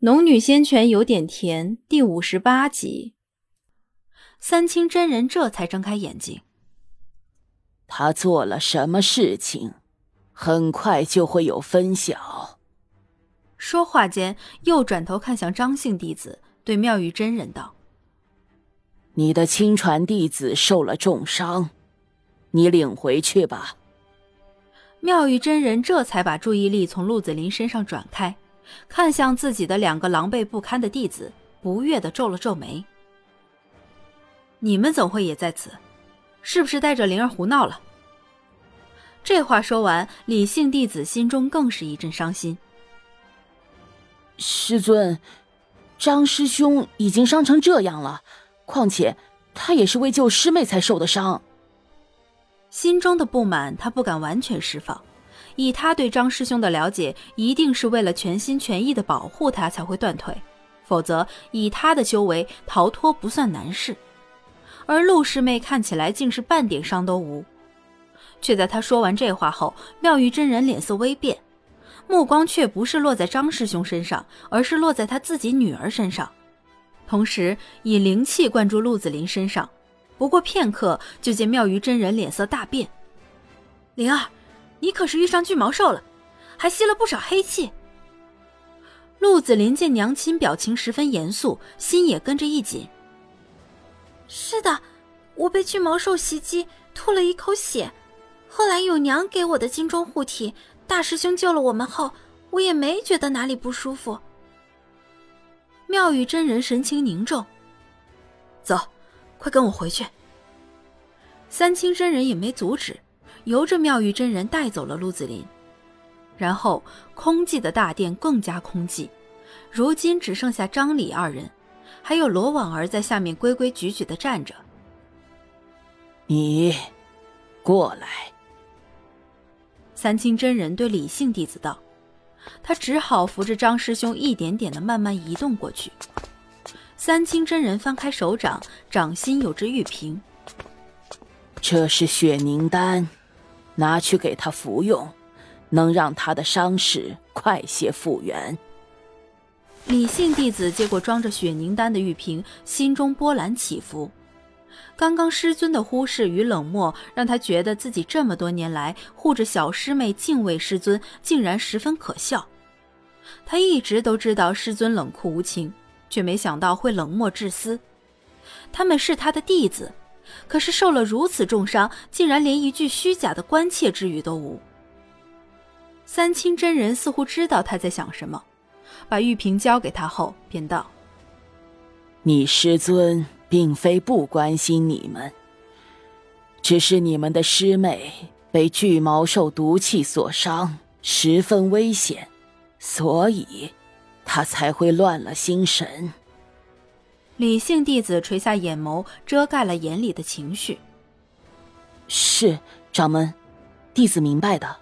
农女仙泉有点甜，第五十八集。三清真人这才睁开眼睛。他做了什么事情？很快就会有分晓。说话间，又转头看向张姓弟子，对妙玉真人道：“你的亲传弟子受了重伤，你领回去吧。”妙玉真人这才把注意力从陆子霖身上转开。看向自己的两个狼狈不堪的弟子，不悦的皱了皱眉：“你们怎会也在此？是不是带着灵儿胡闹了？”这话说完，李姓弟子心中更是一阵伤心。师尊，张师兄已经伤成这样了，况且他也是为救师妹才受的伤。心中的不满，他不敢完全释放。以他对张师兄的了解，一定是为了全心全意的保护他才会断腿，否则以他的修为，逃脱不算难事。而陆师妹看起来竟是半点伤都无，却在他说完这话后，妙玉真人脸色微变，目光却不是落在张师兄身上，而是落在他自己女儿身上，同时以灵气灌注陆子霖身上。不过片刻，就见妙玉真人脸色大变，灵儿。你可是遇上巨毛兽了，还吸了不少黑气。陆子霖见娘亲表情十分严肃，心也跟着一紧。是的，我被巨毛兽袭击，吐了一口血。后来有娘给我的金钟护体，大师兄救了我们后，我也没觉得哪里不舒服。妙玉真人神情凝重，走，快跟我回去。三清真人也没阻止。由着妙玉真人带走了陆子霖，然后空寂的大殿更加空寂，如今只剩下张李二人，还有罗婉儿在下面规规矩矩的站着。你，过来。三清真人对李姓弟子道，他只好扶着张师兄一点点的慢慢移动过去。三清真人翻开手掌，掌心有只玉瓶，这是血凝丹。拿去给他服用，能让他的伤势快些复原。李姓弟子接过装着血凝丹的玉瓶，心中波澜起伏。刚刚师尊的忽视与冷漠，让他觉得自己这么多年来护着小师妹、敬畏师尊，竟然十分可笑。他一直都知道师尊冷酷无情，却没想到会冷漠自私。他们是他的弟子。可是受了如此重伤，竟然连一句虚假的关切之语都无。三清真人似乎知道他在想什么，把玉瓶交给他后，便道：“你师尊并非不关心你们，只是你们的师妹被巨毛兽毒气所伤，十分危险，所以他才会乱了心神。”李姓弟子垂下眼眸，遮盖了眼里的情绪。是掌门，弟子明白的。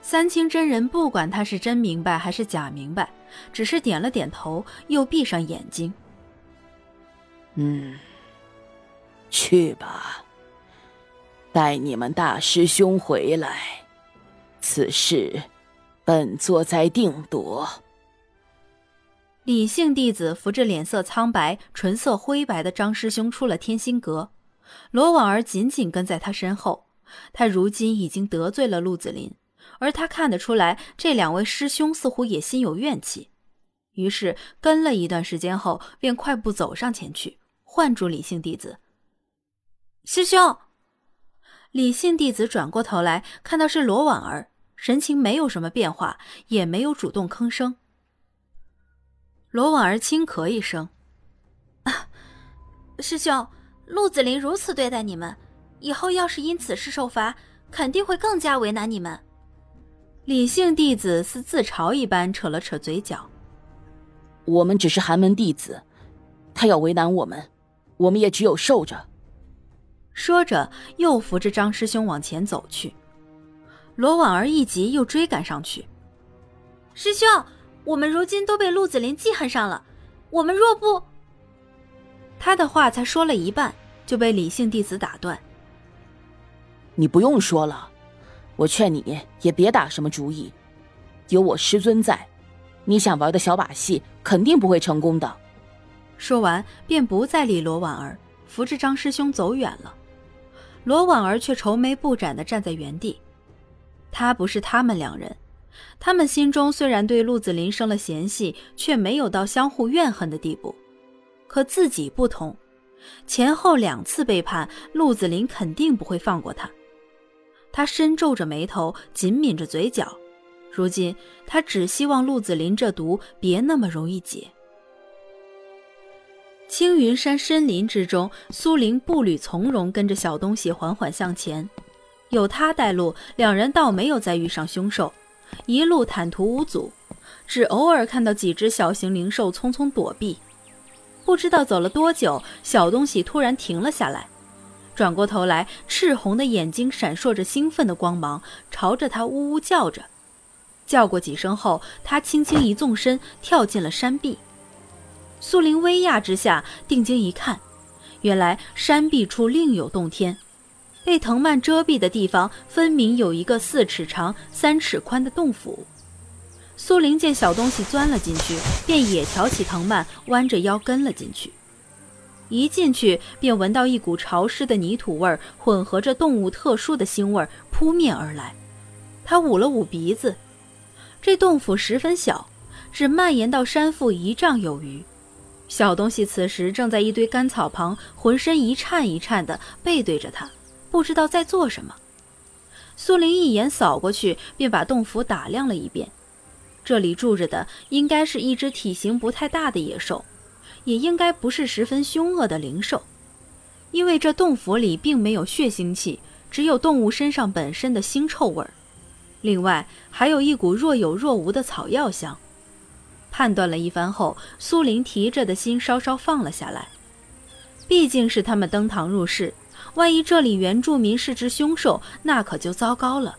三清真人不管他是真明白还是假明白，只是点了点头，又闭上眼睛。嗯，去吧，待你们大师兄回来，此事本座再定夺。李姓弟子扶着脸色苍白、唇色灰白的张师兄出了天心阁，罗婉儿紧紧跟在他身后。他如今已经得罪了陆子霖，而他看得出来，这两位师兄似乎也心有怨气。于是跟了一段时间后，便快步走上前去，唤住李姓弟子：“师兄。”李姓弟子转过头来，看到是罗婉儿，神情没有什么变化，也没有主动吭声。罗婉儿轻咳一声：“师兄，陆子霖如此对待你们，以后要是因此事受罚，肯定会更加为难你们。”李姓弟子似自嘲一般扯了扯嘴角：“我们只是寒门弟子，他要为难我们，我们也只有受着。”说着，又扶着张师兄往前走去。罗婉儿一急，又追赶上去：“师兄！”我们如今都被陆子霖记恨上了，我们若不……他的话才说了一半，就被李姓弟子打断。你不用说了，我劝你也别打什么主意，有我师尊在，你想玩的小把戏肯定不会成功的。说完，便不再理罗婉儿，扶着张师兄走远了。罗婉儿却愁眉不展的站在原地。他不是他们两人，他们心中虽然对陆子霖生了嫌隙，却没有到相互怨恨的地步。可自己不同，前后两次背叛，陆子霖肯定不会放过他。他深皱着眉头，紧抿着嘴角。如今，他只希望陆子霖这毒别那么容易解。青云山深林之中，苏玲步履从容，跟着小东西缓缓向前。有他带路，两人倒没有再遇上凶兽，一路坦途无阻，只偶尔看到几只小型灵兽匆匆躲避。不知道走了多久，小东西突然停了下来，转过头来，赤红的眼睛闪烁着兴奋的光芒，朝着他呜呜叫着。叫过几声后，他轻轻一纵身，跳进了山壁。苏林微讶之下，定睛一看，原来山壁处另有洞天，被藤蔓遮蔽的地方，分明有一个四尺长、三尺宽的洞府。苏林见小东西钻了进去，便也挑起藤蔓，弯着腰跟了进去。一进去，便闻到一股潮湿的泥土味儿，混合着动物特殊的腥味儿扑面而来。他捂了捂鼻子。这洞府十分小，只蔓延到山腹一丈有余。小东西此时正在一堆干草旁，浑身一颤一颤的，背对着他，不知道在做什么。苏玲一眼扫过去，便把洞府打量了一遍。这里住着的应该是一只体型不太大的野兽，也应该不是十分凶恶的灵兽，因为这洞府里并没有血腥气，只有动物身上本身的腥臭味儿。另外还有一股若有若无的草药香，判断了一番后，苏林提着的心稍稍放了下来。毕竟是他们登堂入室，万一这里原住民是只凶兽，那可就糟糕了。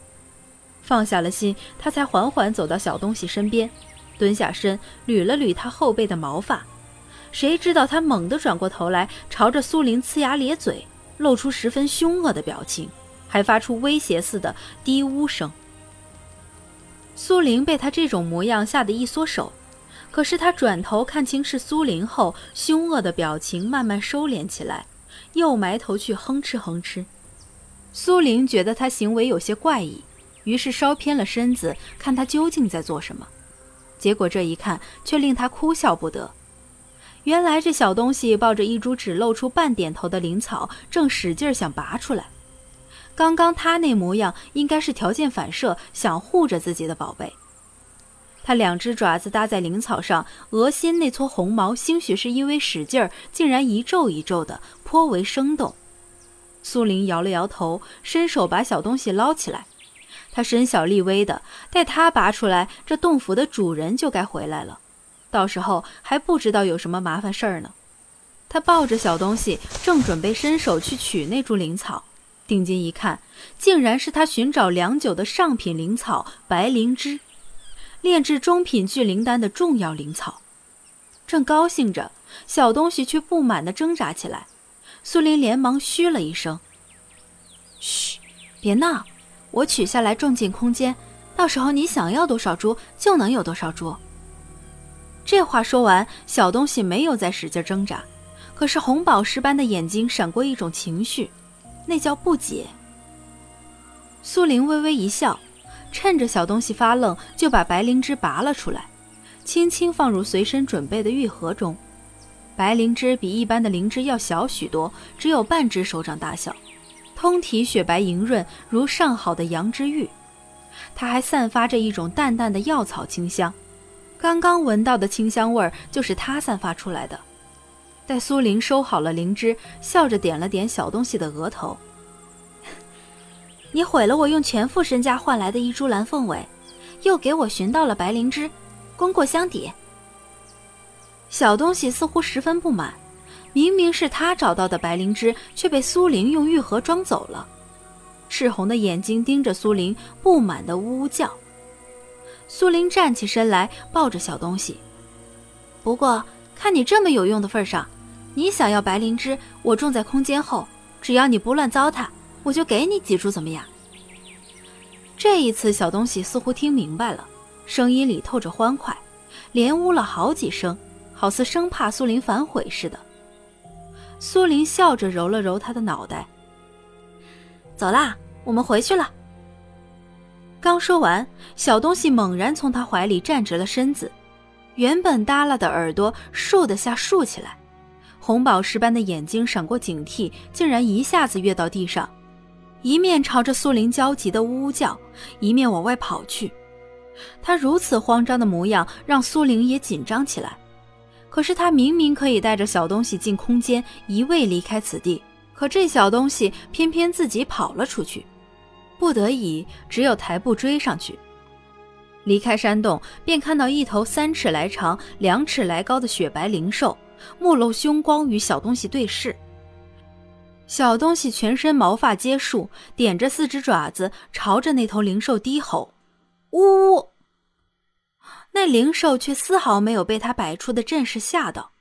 放下了心，他才缓缓走到小东西身边，蹲下身捋了捋他后背的毛发。谁知道他猛地转过头来，朝着苏林呲牙咧嘴，露出十分凶恶的表情，还发出威胁似的低呜声。苏玲被他这种模样吓得一缩手，可是他转头看清是苏林后，凶恶的表情慢慢收敛起来，又埋头去哼哧哼哧。苏玲觉得他行为有些怪异，于是稍偏了身子，看他究竟在做什么。结果这一看，却令他哭笑不得。原来这小东西抱着一株只露出半点头的灵草，正使劲想拔出来。刚刚他那模样，应该是条件反射，想护着自己的宝贝。他两只爪子搭在灵草上，额心那撮红毛，兴许是因为使劲儿，竟然一皱一皱的，颇为生动。苏玲摇了摇头，伸手把小东西捞起来。他身小力微的，待他拔出来，这洞府的主人就该回来了，到时候还不知道有什么麻烦事儿呢。他抱着小东西，正准备伸手去取那株灵草。定睛一看，竟然是他寻找良久的上品灵草白灵芝，炼制中品聚灵丹的重要灵草。正高兴着，小东西却不满地挣扎起来。苏林连忙嘘了一声：“嘘，别闹，我取下来种进空间，到时候你想要多少株就能有多少株。”这话说完，小东西没有再使劲挣扎，可是红宝石般的眼睛闪过一种情绪。那叫不解。苏玲微微一笑，趁着小东西发愣，就把白灵芝拔了出来，轻轻放入随身准备的玉盒中。白灵芝比一般的灵芝要小许多，只有半只手掌大小，通体雪白莹润，如上好的羊脂玉。它还散发着一种淡淡的药草清香，刚刚闻到的清香味儿就是它散发出来的。待苏玲收好了灵芝，笑着点了点小东西的额头。你毁了我用全副身家换来的一株蓝凤尾，又给我寻到了白灵芝，功过相抵。小东西似乎十分不满，明明是他找到的白灵芝，却被苏玲用玉盒装走了。赤红的眼睛盯着苏玲，不满的呜呜叫。苏玲站起身来，抱着小东西。不过看你这么有用的份上。你想要白灵芝，我种在空间后，只要你不乱糟蹋，我就给你几株，怎么样？这一次，小东西似乎听明白了，声音里透着欢快，连呜了好几声，好似生怕苏林反悔似的。苏林笑着揉了揉他的脑袋：“走啦，我们回去了。”刚说完，小东西猛然从他怀里站直了身子，原本耷拉的耳朵竖的下竖起来，红宝石般的眼睛闪过警惕，竟然一下子跃到地上，一面朝着苏林焦急的呜呜叫，一面往外跑去。他如此慌张的模样，让苏玲也紧张起来。可是他明明可以带着小东西进空间，一味离开此地，可这小东西偏偏自己跑了出去。不得已，只有抬步追上去。离开山洞，便看到一头三尺来长、两尺来高的雪白灵兽，目露凶光，与小东西对视。小东西全身毛发皆竖，点着四只爪子，朝着那头灵兽低吼：“呜呜！”那灵兽却丝毫没有被他摆出的阵势吓到，